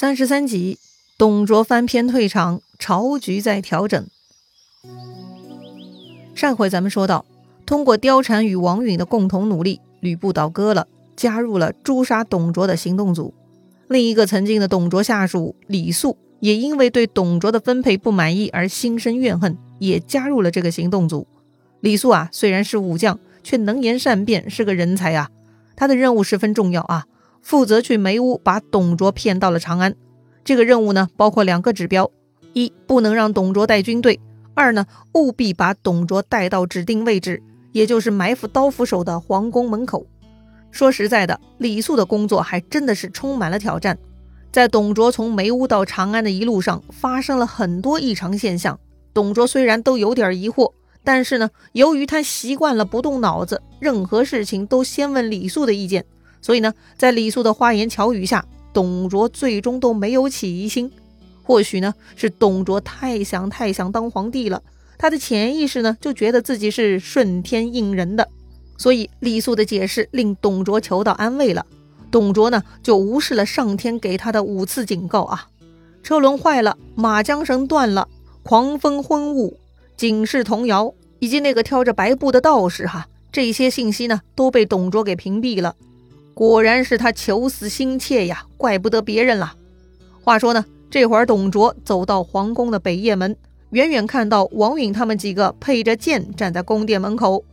三十三集，董卓翻篇退场，朝局在调整。上回咱们说到，通过貂蝉与王允的共同努力，吕布倒戈了，加入了诛杀董卓的行动组。另一个曾经的董卓下属李肃，也因为对董卓的分配不满意而心生怨恨，也加入了这个行动组。李肃啊，虽然是武将，却能言善辩，是个人才啊。他的任务十分重要啊。负责去梅屋把董卓骗到了长安，这个任务呢，包括两个指标：一不能让董卓带军队；二呢，务必把董卓带到指定位置，也就是埋伏刀斧手的皇宫门口。说实在的，李肃的工作还真的是充满了挑战。在董卓从梅屋到长安的一路上，发生了很多异常现象。董卓虽然都有点疑惑，但是呢，由于他习惯了不动脑子，任何事情都先问李肃的意见。所以呢，在李肃的花言巧语下，董卓最终都没有起疑心。或许呢，是董卓太想太想当皇帝了，他的潜意识呢就觉得自己是顺天应人的。所以李肃的解释令董卓求到安慰了。董卓呢就无视了上天给他的五次警告啊，车轮坏了，马缰绳断了，狂风昏雾，警示童谣，以及那个挑着白布的道士哈，这些信息呢都被董卓给屏蔽了。果然是他求死心切呀，怪不得别人了。话说呢，这会儿董卓走到皇宫的北掖门，远远看到王允他们几个配着剑站在宫殿门口。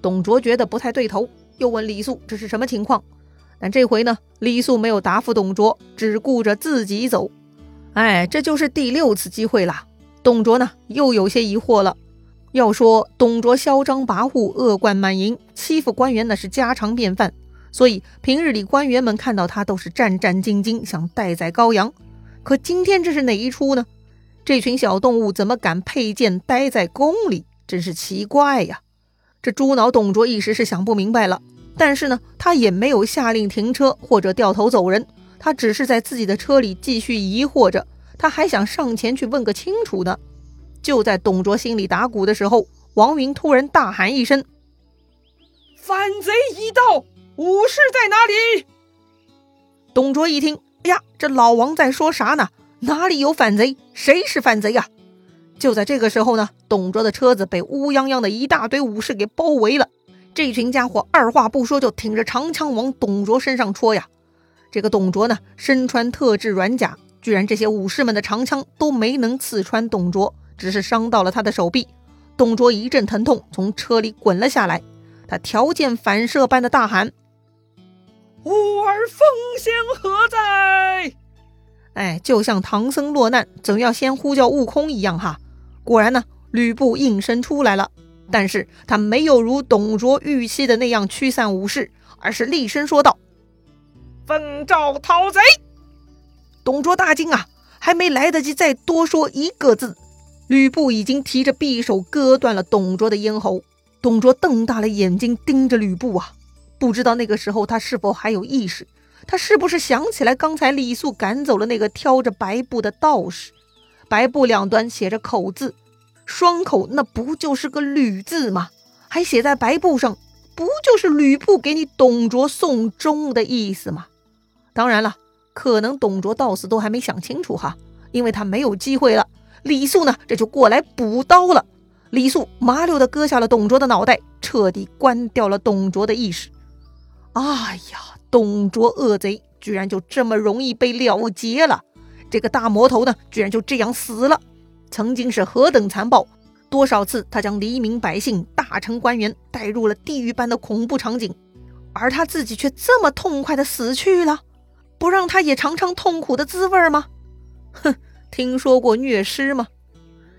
董卓觉得不太对头，又问李肃这是什么情况。但这回呢，李肃没有答复董卓，只顾着自己走。哎，这就是第六次机会了。董卓呢，又有些疑惑了。要说董卓嚣张跋扈、恶贯满盈，欺负官员那是家常便饭。所以平日里官员们看到他都是战战兢兢，想待宰羔羊。可今天这是哪一出呢？这群小动物怎么敢佩剑待在宫里？真是奇怪呀！这猪脑董卓一时是想不明白了，但是呢，他也没有下令停车或者掉头走人，他只是在自己的车里继续疑惑着，他还想上前去问个清楚呢。就在董卓心里打鼓的时候，王云突然大喊一声：“反贼已到！”武士在哪里？董卓一听，哎呀，这老王在说啥呢？哪里有反贼？谁是反贼呀？就在这个时候呢，董卓的车子被乌泱泱的一大堆武士给包围了。这群家伙二话不说就挺着长枪往董卓身上戳呀。这个董卓呢，身穿特制软甲，居然这些武士们的长枪都没能刺穿董卓，只是伤到了他的手臂。董卓一阵疼痛，从车里滚了下来。他条件反射般的大喊。吾儿奉先何在？哎，就像唐僧落难总要先呼叫悟空一样哈。果然呢，吕布应声出来了，但是他没有如董卓预期的那样驱散武士，而是厉声说道：“奉诏讨贼！”董卓大惊啊，还没来得及再多说一个字，吕布已经提着匕首割断了董卓的咽喉。董卓瞪大了眼睛盯着吕布啊。不知道那个时候他是否还有意识？他是不是想起来刚才李肃赶走了那个挑着白布的道士？白布两端写着口字，双口那不就是个吕字吗？还写在白布上，不就是吕布给你董卓送终的意思吗？当然了，可能董卓到死都还没想清楚哈，因为他没有机会了。李肃呢，这就过来补刀了。李肃麻溜的割下了董卓的脑袋，彻底关掉了董卓的意识。哎呀，董卓恶贼居然就这么容易被了结了！这个大魔头呢，居然就这样死了。曾经是何等残暴，多少次他将黎民百姓、大臣官员带入了地狱般的恐怖场景，而他自己却这么痛快的死去了，不让他也尝尝痛苦的滋味吗？哼，听说过虐尸吗？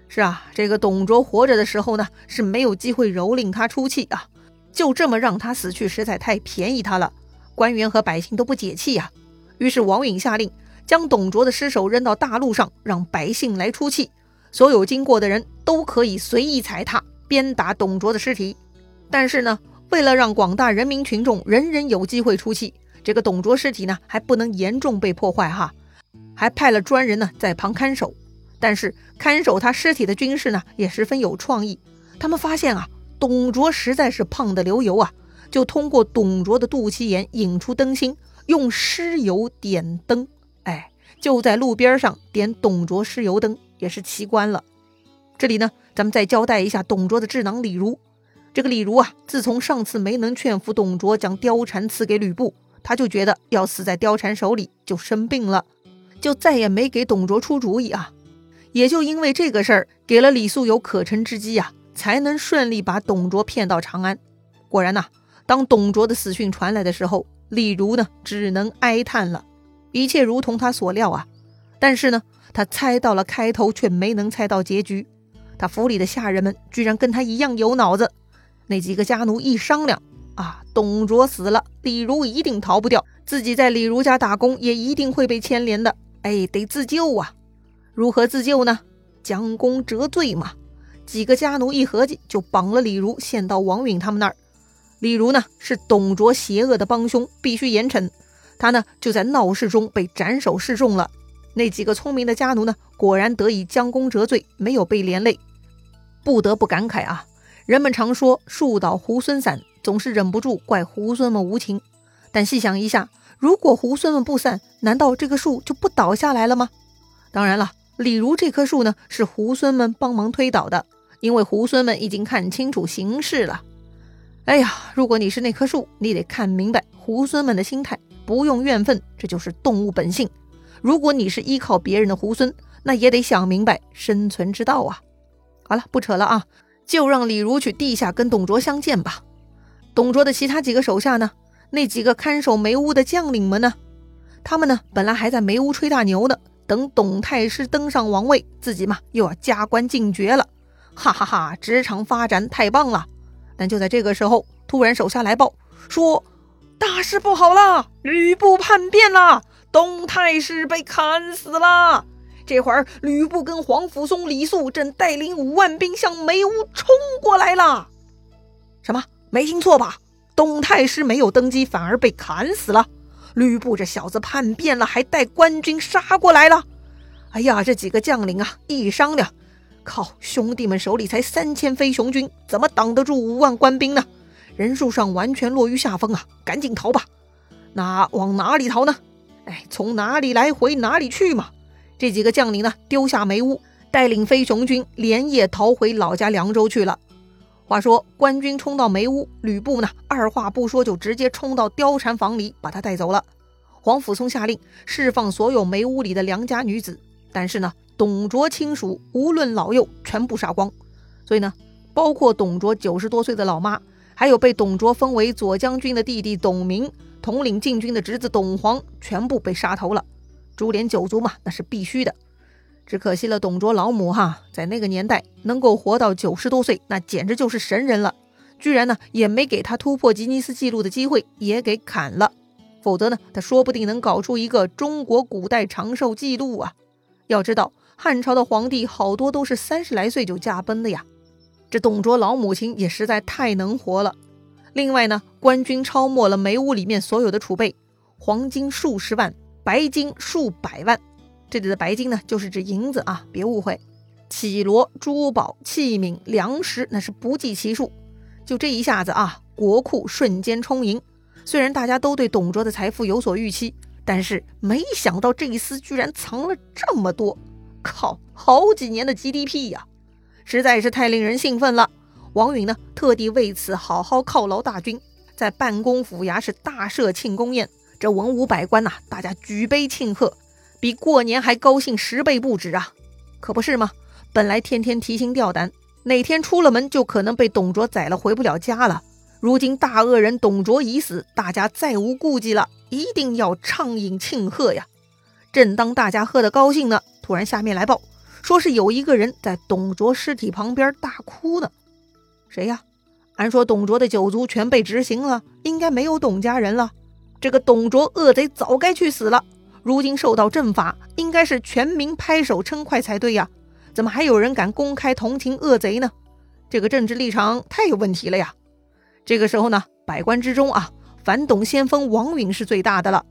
是啊，这个董卓活着的时候呢，是没有机会蹂躏他出气啊。就这么让他死去，实在太便宜他了。官员和百姓都不解气呀。于是王允下令，将董卓的尸首扔到大路上，让百姓来出气。所有经过的人都可以随意踩踏、鞭打董卓的尸体。但是呢，为了让广大人民群众人人有机会出气，这个董卓尸体呢还不能严重被破坏哈，还派了专人呢在旁看守。但是看守他尸体的军士呢也十分有创意，他们发现啊。董卓实在是胖得流油啊，就通过董卓的肚脐眼引出灯芯，用尸油点灯。哎，就在路边上点董卓尸油灯，也是奇观了。这里呢，咱们再交代一下董卓的智囊李儒。这个李儒啊，自从上次没能劝服董卓将貂蝉赐给吕布，他就觉得要死在貂蝉手里，就生病了，就再也没给董卓出主意啊。也就因为这个事儿，给了李肃有可乘之机啊，才能顺利把董卓骗到长安。果然呐，当董卓的死讯传来的时候，李儒呢只能哀叹了。一切如同他所料啊，但是呢，他猜到了开头，却没能猜到结局。他府里的下人们居然跟他一样有脑子。那几个家奴一商量啊，董卓死了，李儒一定逃不掉，自己在李儒家打工也一定会被牵连的。哎，得自救啊！如何自救呢？将功折罪嘛。几个家奴一合计，就绑了李儒，献到王允他们那儿。李儒呢，是董卓邪恶的帮凶，必须严惩。他呢，就在闹市中被斩首示众了。那几个聪明的家奴呢，果然得以将功折罪，没有被连累。不得不感慨啊，人们常说树倒猢狲散，总是忍不住怪猢狲们无情。但细想一下，如果猢狲们不散，难道这个树就不倒下来了吗？当然了，李儒这棵树呢，是猢狲们帮忙推倒的，因为猢狲们已经看清楚形势了。哎呀，如果你是那棵树，你得看明白猢狲们的心态。不用怨愤，这就是动物本性。如果你是依靠别人的猢狲，那也得想明白生存之道啊！好了，不扯了啊，就让李儒去地下跟董卓相见吧。董卓的其他几个手下呢？那几个看守梅屋的将领们呢？他们呢，本来还在梅屋吹大牛呢，等董太师登上王位，自己嘛又要加官进爵了，哈哈哈！职场发展太棒了。但就在这个时候，突然手下来报说。大事不好了！吕布叛变了，董太师被砍死了。这会儿，吕布跟皇甫嵩、李肃正带领五万兵向梅屋冲过来了。什么？没听错吧？董太师没有登基，反而被砍死了。吕布这小子叛变了，还带官军杀过来了。哎呀，这几个将领啊，一商量，靠，兄弟们手里才三千飞熊军，怎么挡得住五万官兵呢？人数上完全落于下风啊！赶紧逃吧！那往哪里逃呢？哎，从哪里来回哪里去嘛！这几个将领呢，丢下梅屋，带领飞熊军连夜逃回老家凉州去了。话说官军冲到梅屋，吕布呢，二话不说就直接冲到貂蝉房里，把他带走了。皇甫嵩下令释放所有梅屋里的良家女子，但是呢，董卓亲属无论老幼全部杀光，所以呢，包括董卓九十多岁的老妈。还有被董卓封为左将军的弟弟董明，统领禁军的侄子董黄，全部被杀头了。株连九族嘛，那是必须的。只可惜了董卓老母哈，在那个年代能够活到九十多岁，那简直就是神人了。居然呢，也没给他突破吉尼斯纪录的机会，也给砍了。否则呢，他说不定能搞出一个中国古代长寿记录啊！要知道，汉朝的皇帝好多都是三十来岁就驾崩的呀。这董卓老母亲也实在太能活了。另外呢，官军抄没了梅屋里面所有的储备，黄金数十万，白金数百万。这里的白金呢，就是指银子啊，别误会。绮罗、珠宝、器皿、粮食，那是不计其数。就这一下子啊，国库瞬间充盈。虽然大家都对董卓的财富有所预期，但是没想到这一厮居然藏了这么多，靠，好几年的 GDP 呀！实在是太令人兴奋了。王允呢，特地为此好好犒劳大军，在办公府衙是大设庆功宴。这文武百官呐，大家举杯庆贺，比过年还高兴十倍不止啊！可不是吗？本来天天提心吊胆，哪天出了门就可能被董卓宰了，回不了家了。如今大恶人董卓已死，大家再无顾忌了，一定要畅饮庆贺呀！正当大家喝得高兴呢，突然下面来报。说是有一个人在董卓尸体旁边大哭呢，谁呀？按说董卓的九族全被执行了，应该没有董家人了。这个董卓恶贼早该去死了，如今受到正法，应该是全民拍手称快才对呀。怎么还有人敢公开同情恶贼呢？这个政治立场太有问题了呀！这个时候呢，百官之中啊，反董先锋王允是最大的了，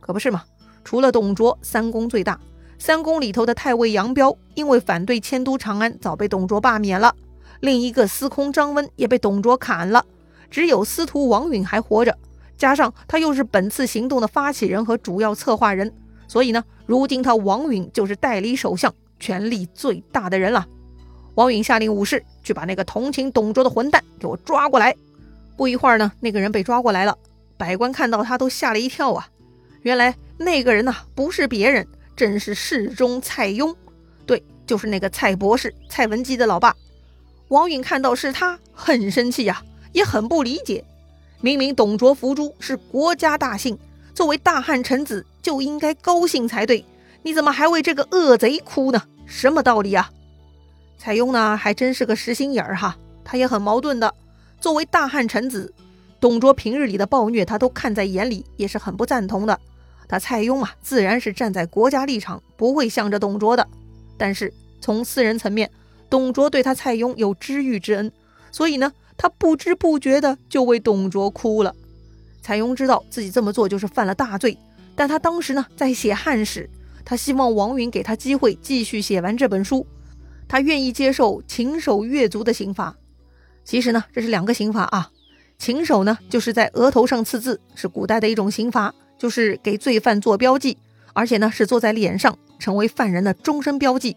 可不是吗？除了董卓，三公最大。三公里头的太尉杨彪，因为反对迁都长安，早被董卓罢免了。另一个司空张温也被董卓砍了。只有司徒王允还活着，加上他又是本次行动的发起人和主要策划人，所以呢，如今他王允就是代理首相，权力最大的人了。王允下令武士去把那个同情董卓的混蛋给我抓过来。不一会儿呢，那个人被抓过来了。百官看到他都吓了一跳啊！原来那个人呐，不是别人，正是侍中蔡邕。对，就是那个蔡博士，蔡文姬的老爸。王允看到是他，很生气呀，也很不理解。明明董卓伏诛是国家大幸，作为大汉臣子就应该高兴才对，你怎么还为这个恶贼哭呢？什么道理啊？蔡邕呢，还真是个实心眼儿哈，他也很矛盾的。作为大汉臣子，董卓平日里的暴虐他都看在眼里，也是很不赞同的。他蔡邕啊，自然是站在国家立场，不会向着董卓的。但是从私人层面，董卓对他蔡邕有知遇之恩，所以呢，他不知不觉的就为董卓哭了。蔡邕知道自己这么做就是犯了大罪，但他当时呢在写汉史，他希望王允给他机会继续写完这本书，他愿意接受秦首越族的刑罚。其实呢，这是两个刑罚啊。秦首呢，就是在额头上刺字，是古代的一种刑罚，就是给罪犯做标记，而且呢是做在脸上，成为犯人的终身标记。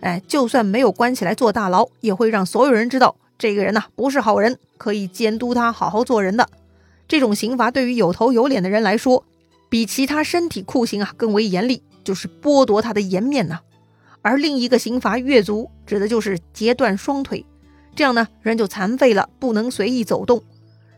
哎，就算没有关起来坐大牢，也会让所有人知道这个人呐不是好人，可以监督他好好做人的。这种刑罚对于有头有脸的人来说，比其他身体酷刑啊更为严厉，就是剥夺他的颜面呐。而另一个刑罚越足，指的就是截断双腿。这样呢，人就残废了，不能随意走动。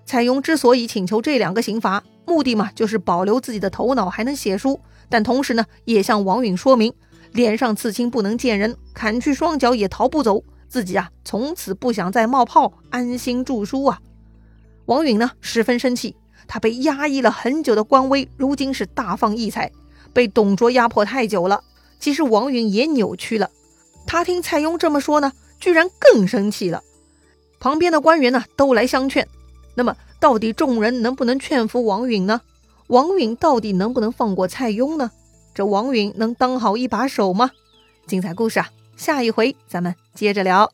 蔡邕之所以请求这两个刑罚，目的嘛，就是保留自己的头脑还能写书，但同时呢，也向王允说明，脸上刺青不能见人，砍去双脚也逃不走，自己啊，从此不想再冒泡，安心著书啊。王允呢，十分生气，他被压抑了很久的官威，如今是大放异彩，被董卓压迫太久了。其实王允也扭曲了，他听蔡邕这么说呢，居然更生气了。旁边的官员呢，都来相劝。那么，到底众人能不能劝服王允呢？王允到底能不能放过蔡邕呢？这王允能当好一把手吗？精彩故事啊，下一回咱们接着聊。